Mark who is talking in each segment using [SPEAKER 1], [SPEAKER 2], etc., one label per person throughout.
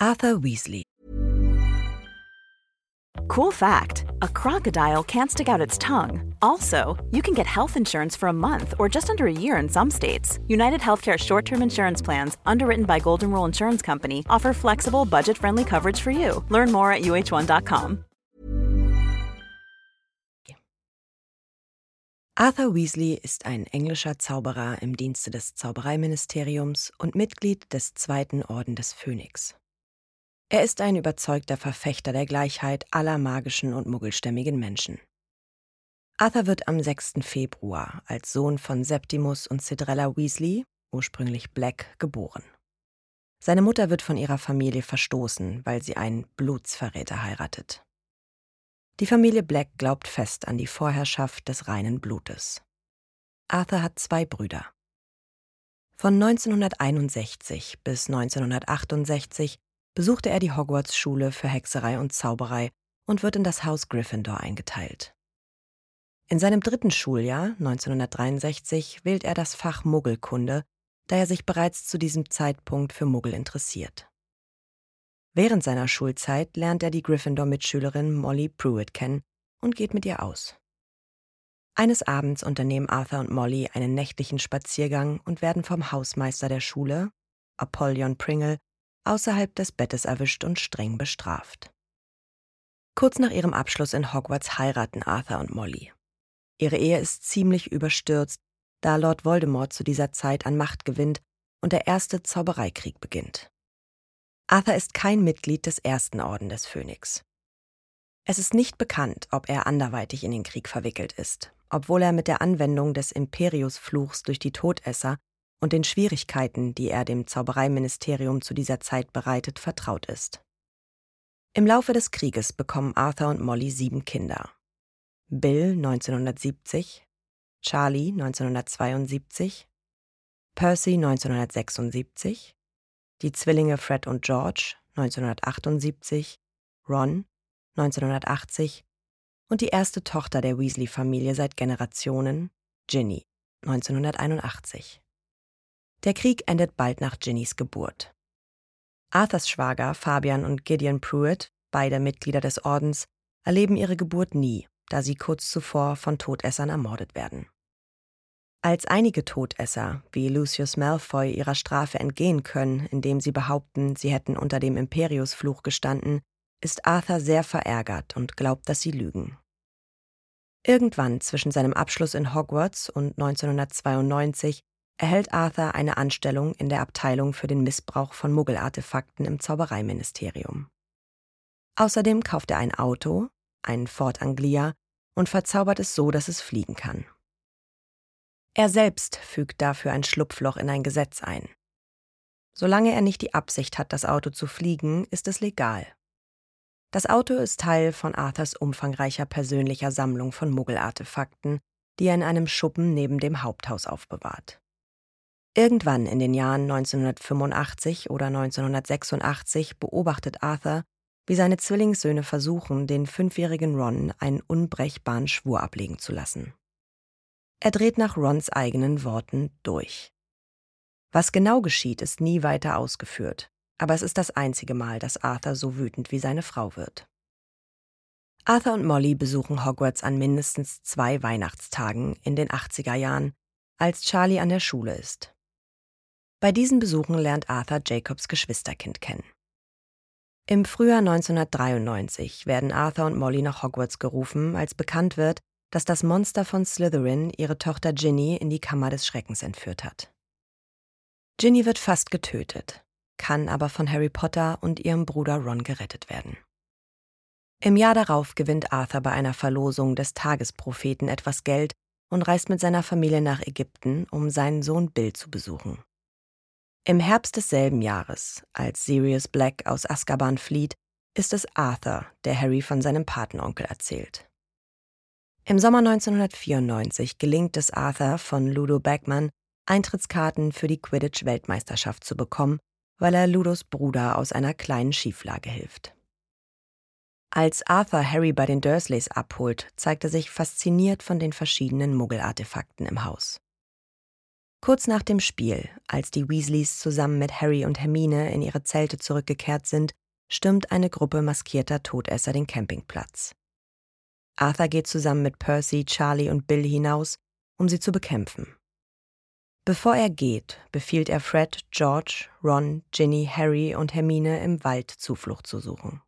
[SPEAKER 1] Arthur Weasley.
[SPEAKER 2] Cool fact a crocodile can't stick out its tongue. Also, you can get health insurance for a month or just under a year in some states. United Healthcare short term insurance plans, underwritten by Golden Rule Insurance Company, offer flexible, budget friendly coverage for you. Learn more at uh1.com.
[SPEAKER 1] Arthur Weasley ist ein englischer Zauberer im Dienste des Zaubereiministeriums und Mitglied des Zweiten Orden des Phönix. Er ist ein überzeugter Verfechter der Gleichheit aller magischen und muggelstämmigen Menschen. Arthur wird am 6. Februar als Sohn von Septimus und Cedrella Weasley, ursprünglich Black, geboren. Seine Mutter wird von ihrer Familie verstoßen, weil sie einen Blutsverräter heiratet. Die Familie Black glaubt fest an die Vorherrschaft des reinen Blutes. Arthur hat zwei Brüder. Von 1961 bis 1968 besuchte er die Hogwarts-Schule für Hexerei und Zauberei und wird in das Haus Gryffindor eingeteilt. In seinem dritten Schuljahr, 1963, wählt er das Fach Muggelkunde, da er sich bereits zu diesem Zeitpunkt für Muggel interessiert. Während seiner Schulzeit lernt er die Gryffindor-Mitschülerin Molly Pruitt kennen und geht mit ihr aus. Eines Abends unternehmen Arthur und Molly einen nächtlichen Spaziergang und werden vom Hausmeister der Schule, Apollyon Pringle, außerhalb des Bettes erwischt und streng bestraft. Kurz nach ihrem Abschluss in Hogwarts heiraten Arthur und Molly. Ihre Ehe ist ziemlich überstürzt, da Lord Voldemort zu dieser Zeit an Macht gewinnt und der erste Zaubereikrieg beginnt. Arthur ist kein Mitglied des ersten Orden des Phönix. Es ist nicht bekannt, ob er anderweitig in den Krieg verwickelt ist, obwohl er mit der Anwendung des Imperiusfluchs durch die Todesser und den Schwierigkeiten, die er dem Zaubereiministerium zu dieser Zeit bereitet, vertraut ist. Im Laufe des Krieges bekommen Arthur und Molly sieben Kinder. Bill 1970, Charlie 1972, Percy 1976, die Zwillinge Fred und George 1978, Ron 1980 und die erste Tochter der Weasley-Familie seit Generationen, Ginny 1981. Der Krieg endet bald nach Ginnys Geburt. Arthurs Schwager Fabian und Gideon Pruitt, beide Mitglieder des Ordens, erleben ihre Geburt nie, da sie kurz zuvor von Todessern ermordet werden. Als einige Todesser, wie Lucius Malfoy, ihrer Strafe entgehen können, indem sie behaupten, sie hätten unter dem Imperiusfluch gestanden, ist Arthur sehr verärgert und glaubt, dass sie lügen. Irgendwann zwischen seinem Abschluss in Hogwarts und 1992 erhält Arthur eine Anstellung in der Abteilung für den Missbrauch von Muggelartefakten im Zaubereiministerium. Außerdem kauft er ein Auto, einen Ford Anglia, und verzaubert es so, dass es fliegen kann. Er selbst fügt dafür ein Schlupfloch in ein Gesetz ein. Solange er nicht die Absicht hat, das Auto zu fliegen, ist es legal. Das Auto ist Teil von Arthurs umfangreicher persönlicher Sammlung von Muggelartefakten, die er in einem Schuppen neben dem Haupthaus aufbewahrt. Irgendwann in den Jahren 1985 oder 1986 beobachtet Arthur, wie seine Zwillingssöhne versuchen, den fünfjährigen Ron einen unbrechbaren Schwur ablegen zu lassen. Er dreht nach Rons eigenen Worten durch. Was genau geschieht, ist nie weiter ausgeführt, aber es ist das einzige Mal, dass Arthur so wütend wie seine Frau wird. Arthur und Molly besuchen Hogwarts an mindestens zwei Weihnachtstagen in den 80er Jahren, als Charlie an der Schule ist. Bei diesen Besuchen lernt Arthur Jacobs Geschwisterkind kennen. Im Frühjahr 1993 werden Arthur und Molly nach Hogwarts gerufen, als bekannt wird, dass das Monster von Slytherin ihre Tochter Ginny in die Kammer des Schreckens entführt hat. Ginny wird fast getötet, kann aber von Harry Potter und ihrem Bruder Ron gerettet werden. Im Jahr darauf gewinnt Arthur bei einer Verlosung des Tagespropheten etwas Geld und reist mit seiner Familie nach Ägypten, um seinen Sohn Bill zu besuchen. Im Herbst desselben Jahres, als Sirius Black aus Azkaban flieht, ist es Arthur, der Harry von seinem Patenonkel erzählt. Im Sommer 1994 gelingt es Arthur von Ludo Bagman, Eintrittskarten für die Quidditch-Weltmeisterschaft zu bekommen, weil er Ludos Bruder aus einer kleinen Schieflage hilft. Als Arthur Harry bei den Dursleys abholt, zeigt er sich fasziniert von den verschiedenen Muggelartefakten im Haus. Kurz nach dem Spiel, als die Weasleys zusammen mit Harry und Hermine in ihre Zelte zurückgekehrt sind, stürmt eine Gruppe maskierter Todesser den Campingplatz. Arthur geht zusammen mit Percy, Charlie und Bill hinaus, um sie zu bekämpfen. Bevor er geht, befiehlt er Fred, George, Ron, Ginny, Harry und Hermine im Wald Zuflucht zu suchen.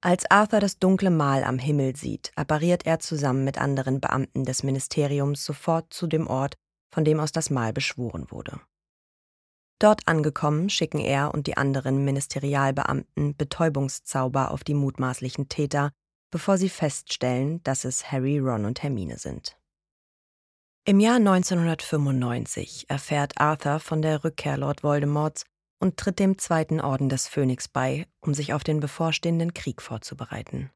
[SPEAKER 1] Als Arthur das dunkle Mal am Himmel sieht, appariert er zusammen mit anderen Beamten des Ministeriums sofort zu dem Ort, von dem aus das Mal beschworen wurde. Dort angekommen, schicken er und die anderen Ministerialbeamten Betäubungszauber auf die mutmaßlichen Täter, bevor sie feststellen, dass es Harry, Ron und Hermine sind. Im Jahr 1995 erfährt Arthur von der Rückkehr Lord Voldemorts und tritt dem Zweiten Orden des Phönix bei, um sich auf den bevorstehenden Krieg vorzubereiten.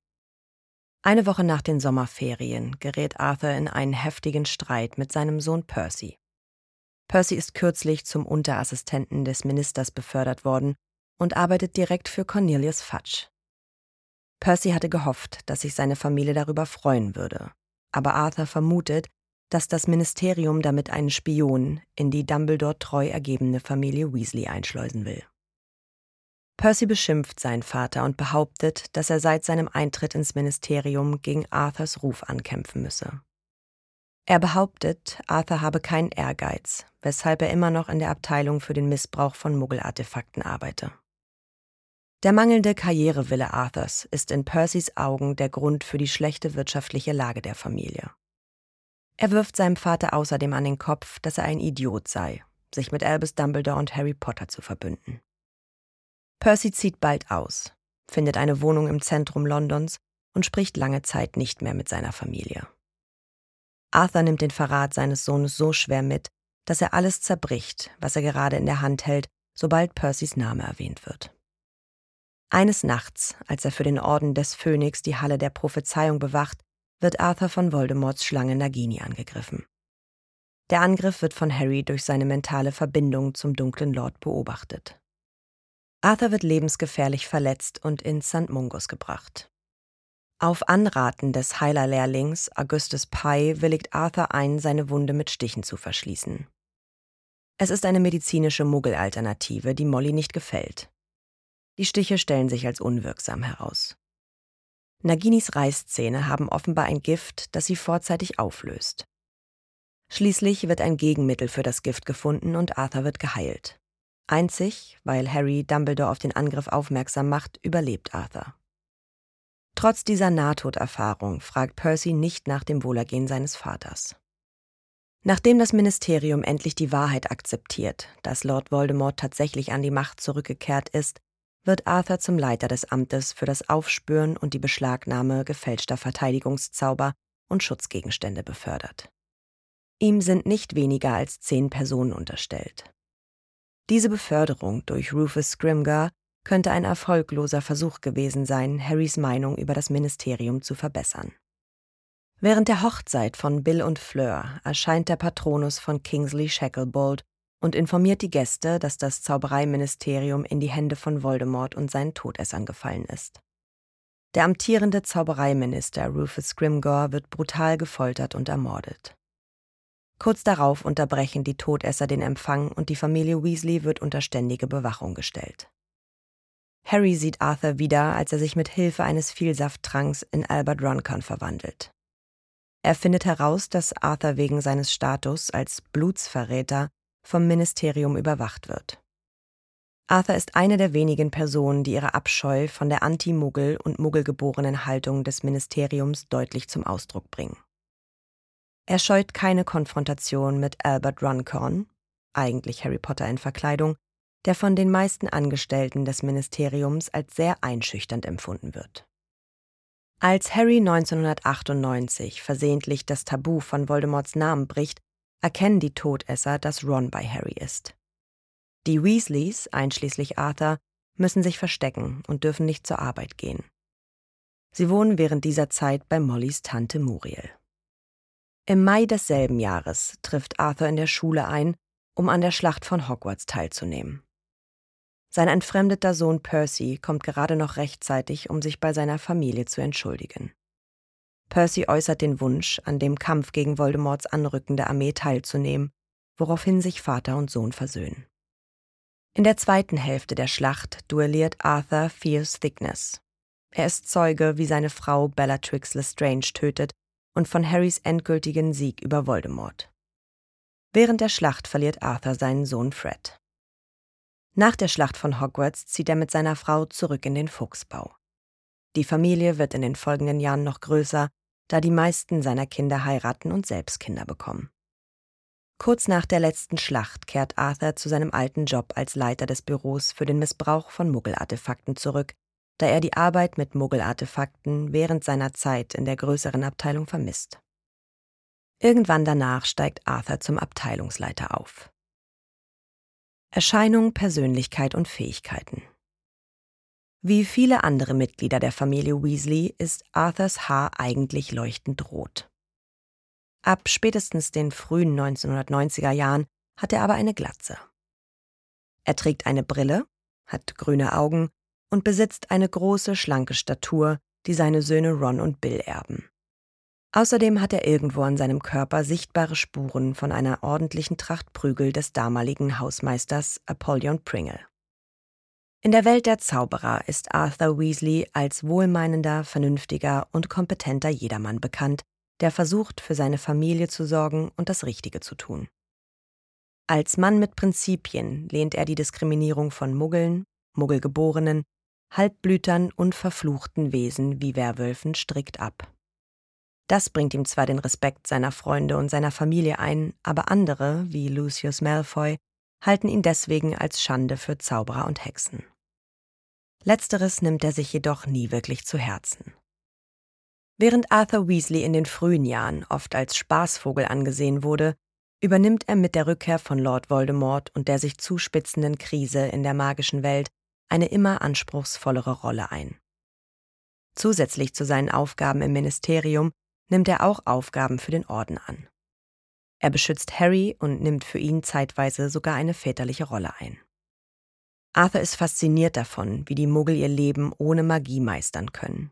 [SPEAKER 1] Eine Woche nach den Sommerferien gerät Arthur in einen heftigen Streit mit seinem Sohn Percy. Percy ist kürzlich zum Unterassistenten des Ministers befördert worden und arbeitet direkt für Cornelius Fudge. Percy hatte gehofft, dass sich seine Familie darüber freuen würde, aber Arthur vermutet, dass das Ministerium damit einen Spion in die Dumbledore treu ergebene Familie Weasley einschleusen will. Percy beschimpft seinen Vater und behauptet, dass er seit seinem Eintritt ins Ministerium gegen Arthurs Ruf ankämpfen müsse. Er behauptet, Arthur habe keinen Ehrgeiz, weshalb er immer noch in der Abteilung für den Missbrauch von Muggelartefakten arbeite. Der mangelnde Karrierewille Arthurs ist in Percys Augen der Grund für die schlechte wirtschaftliche Lage der Familie. Er wirft seinem Vater außerdem an den Kopf, dass er ein Idiot sei, sich mit Albus Dumbledore und Harry Potter zu verbünden. Percy zieht bald aus, findet eine Wohnung im Zentrum Londons und spricht lange Zeit nicht mehr mit seiner Familie. Arthur nimmt den Verrat seines Sohnes so schwer mit, dass er alles zerbricht, was er gerade in der Hand hält, sobald Percys Name erwähnt wird. Eines Nachts, als er für den Orden des Phönix die Halle der Prophezeiung bewacht, wird Arthur von Voldemorts Schlange Nagini angegriffen. Der Angriff wird von Harry durch seine mentale Verbindung zum dunklen Lord beobachtet. Arthur wird lebensgefährlich verletzt und ins St. Mungus gebracht. Auf Anraten des Heilerlehrlings Augustus Pye willigt Arthur ein, seine Wunde mit Stichen zu verschließen. Es ist eine medizinische Muggelalternative, die Molly nicht gefällt. Die Stiche stellen sich als unwirksam heraus. Naginis Reißzähne haben offenbar ein Gift, das sie vorzeitig auflöst. Schließlich wird ein Gegenmittel für das Gift gefunden und Arthur wird geheilt. Einzig, weil Harry Dumbledore auf den Angriff aufmerksam macht, überlebt Arthur. Trotz dieser Nahtoderfahrung fragt Percy nicht nach dem Wohlergehen seines Vaters. Nachdem das Ministerium endlich die Wahrheit akzeptiert, dass Lord Voldemort tatsächlich an die Macht zurückgekehrt ist, wird Arthur zum Leiter des Amtes für das Aufspüren und die Beschlagnahme gefälschter Verteidigungszauber und Schutzgegenstände befördert. Ihm sind nicht weniger als zehn Personen unterstellt. Diese Beförderung durch Rufus Scrimgar könnte ein erfolgloser Versuch gewesen sein, Harrys Meinung über das Ministerium zu verbessern. Während der Hochzeit von Bill und Fleur erscheint der Patronus von Kingsley Shacklebolt und informiert die Gäste, dass das Zaubereiministerium in die Hände von Voldemort und seinen Todessern gefallen ist. Der amtierende Zaubereiminister Rufus Scrimgeour wird brutal gefoltert und ermordet. Kurz darauf unterbrechen die Todesser den Empfang und die Familie Weasley wird unter ständige Bewachung gestellt. Harry sieht Arthur wieder, als er sich mit Hilfe eines Vielsafttranks in Albert Roncon verwandelt. Er findet heraus, dass Arthur wegen seines Status als Blutsverräter vom Ministerium überwacht wird. Arthur ist eine der wenigen Personen, die ihre Abscheu von der anti-Muggel und muggelgeborenen Haltung des Ministeriums deutlich zum Ausdruck bringen. Er scheut keine Konfrontation mit Albert Runcorn, eigentlich Harry Potter in Verkleidung, der von den meisten Angestellten des Ministeriums als sehr einschüchternd empfunden wird. Als Harry 1998 versehentlich das Tabu von Voldemorts Namen bricht, erkennen die Todesser, dass Ron bei Harry ist. Die Weasleys, einschließlich Arthur, müssen sich verstecken und dürfen nicht zur Arbeit gehen. Sie wohnen während dieser Zeit bei Mollys Tante Muriel. Im Mai desselben Jahres trifft Arthur in der Schule ein, um an der Schlacht von Hogwarts teilzunehmen. Sein entfremdeter Sohn Percy kommt gerade noch rechtzeitig, um sich bei seiner Familie zu entschuldigen. Percy äußert den Wunsch, an dem Kampf gegen Voldemorts anrückende Armee teilzunehmen, woraufhin sich Vater und Sohn versöhnen. In der zweiten Hälfte der Schlacht duelliert Arthur Fierce Thickness. Er ist Zeuge, wie seine Frau Bellatrix Lestrange tötet und von Harrys endgültigen Sieg über Voldemort. Während der Schlacht verliert Arthur seinen Sohn Fred. Nach der Schlacht von Hogwarts zieht er mit seiner Frau zurück in den Fuchsbau. Die Familie wird in den folgenden Jahren noch größer, da die meisten seiner Kinder heiraten und selbst Kinder bekommen. Kurz nach der letzten Schlacht kehrt Arthur zu seinem alten Job als Leiter des Büros für den Missbrauch von Muggelartefakten zurück, da er die Arbeit mit Muggelartefakten während seiner Zeit in der größeren Abteilung vermisst. Irgendwann danach steigt Arthur zum Abteilungsleiter auf. Erscheinung, Persönlichkeit und Fähigkeiten. Wie viele andere Mitglieder der Familie Weasley ist Arthurs Haar eigentlich leuchtend rot. Ab spätestens den frühen 1990er Jahren hat er aber eine Glatze. Er trägt eine Brille, hat grüne Augen und besitzt eine große, schlanke Statur, die seine Söhne Ron und Bill erben. Außerdem hat er irgendwo an seinem Körper sichtbare Spuren von einer ordentlichen Tracht Prügel des damaligen Hausmeisters Apollyon Pringle. In der Welt der Zauberer ist Arthur Weasley als wohlmeinender, vernünftiger und kompetenter Jedermann bekannt, der versucht, für seine Familie zu sorgen und das Richtige zu tun. Als Mann mit Prinzipien lehnt er die Diskriminierung von Muggeln, Muggelgeborenen, Halbblütern und verfluchten Wesen wie Werwölfen strikt ab. Das bringt ihm zwar den Respekt seiner Freunde und seiner Familie ein, aber andere, wie Lucius Malfoy, halten ihn deswegen als Schande für Zauberer und Hexen. Letzteres nimmt er sich jedoch nie wirklich zu Herzen. Während Arthur Weasley in den frühen Jahren oft als Spaßvogel angesehen wurde, übernimmt er mit der Rückkehr von Lord Voldemort und der sich zuspitzenden Krise in der magischen Welt eine immer anspruchsvollere Rolle ein. Zusätzlich zu seinen Aufgaben im Ministerium nimmt er auch Aufgaben für den Orden an. Er beschützt Harry und nimmt für ihn zeitweise sogar eine väterliche Rolle ein. Arthur ist fasziniert davon, wie die Muggel ihr Leben ohne Magie meistern können.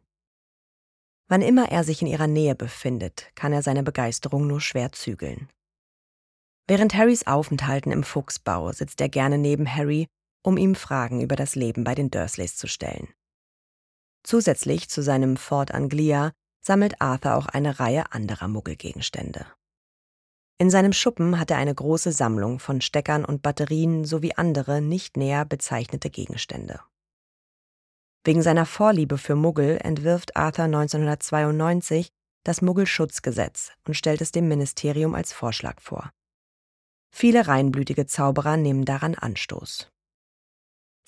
[SPEAKER 1] Wann immer er sich in ihrer Nähe befindet, kann er seine Begeisterung nur schwer zügeln. Während Harrys Aufenthalten im Fuchsbau sitzt er gerne neben Harry, um ihm Fragen über das Leben bei den Dursleys zu stellen. Zusätzlich zu seinem Fort Anglia sammelt Arthur auch eine Reihe anderer Muggelgegenstände. In seinem Schuppen hat er eine große Sammlung von Steckern und Batterien sowie andere nicht näher bezeichnete Gegenstände. Wegen seiner Vorliebe für Muggel entwirft Arthur 1992 das Muggelschutzgesetz und stellt es dem Ministerium als Vorschlag vor. Viele reinblütige Zauberer nehmen daran Anstoß.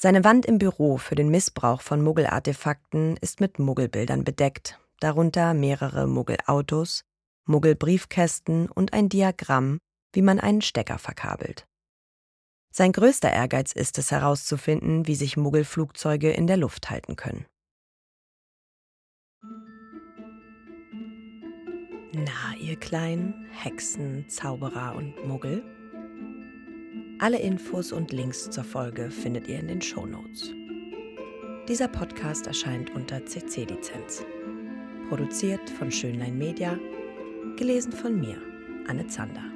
[SPEAKER 1] Seine Wand im Büro für den Missbrauch von Muggelartefakten ist mit Muggelbildern bedeckt darunter mehrere Muggelautos, Muggelbriefkästen und ein Diagramm, wie man einen Stecker verkabelt. Sein größter Ehrgeiz ist es herauszufinden, wie sich Muggelflugzeuge in der Luft halten können. Na, ihr kleinen Hexen, Zauberer und Muggel? Alle Infos und Links zur Folge findet ihr in den Shownotes. Dieser Podcast erscheint unter CC-Lizenz. Produziert von Schönlein Media, gelesen von mir, Anne Zander.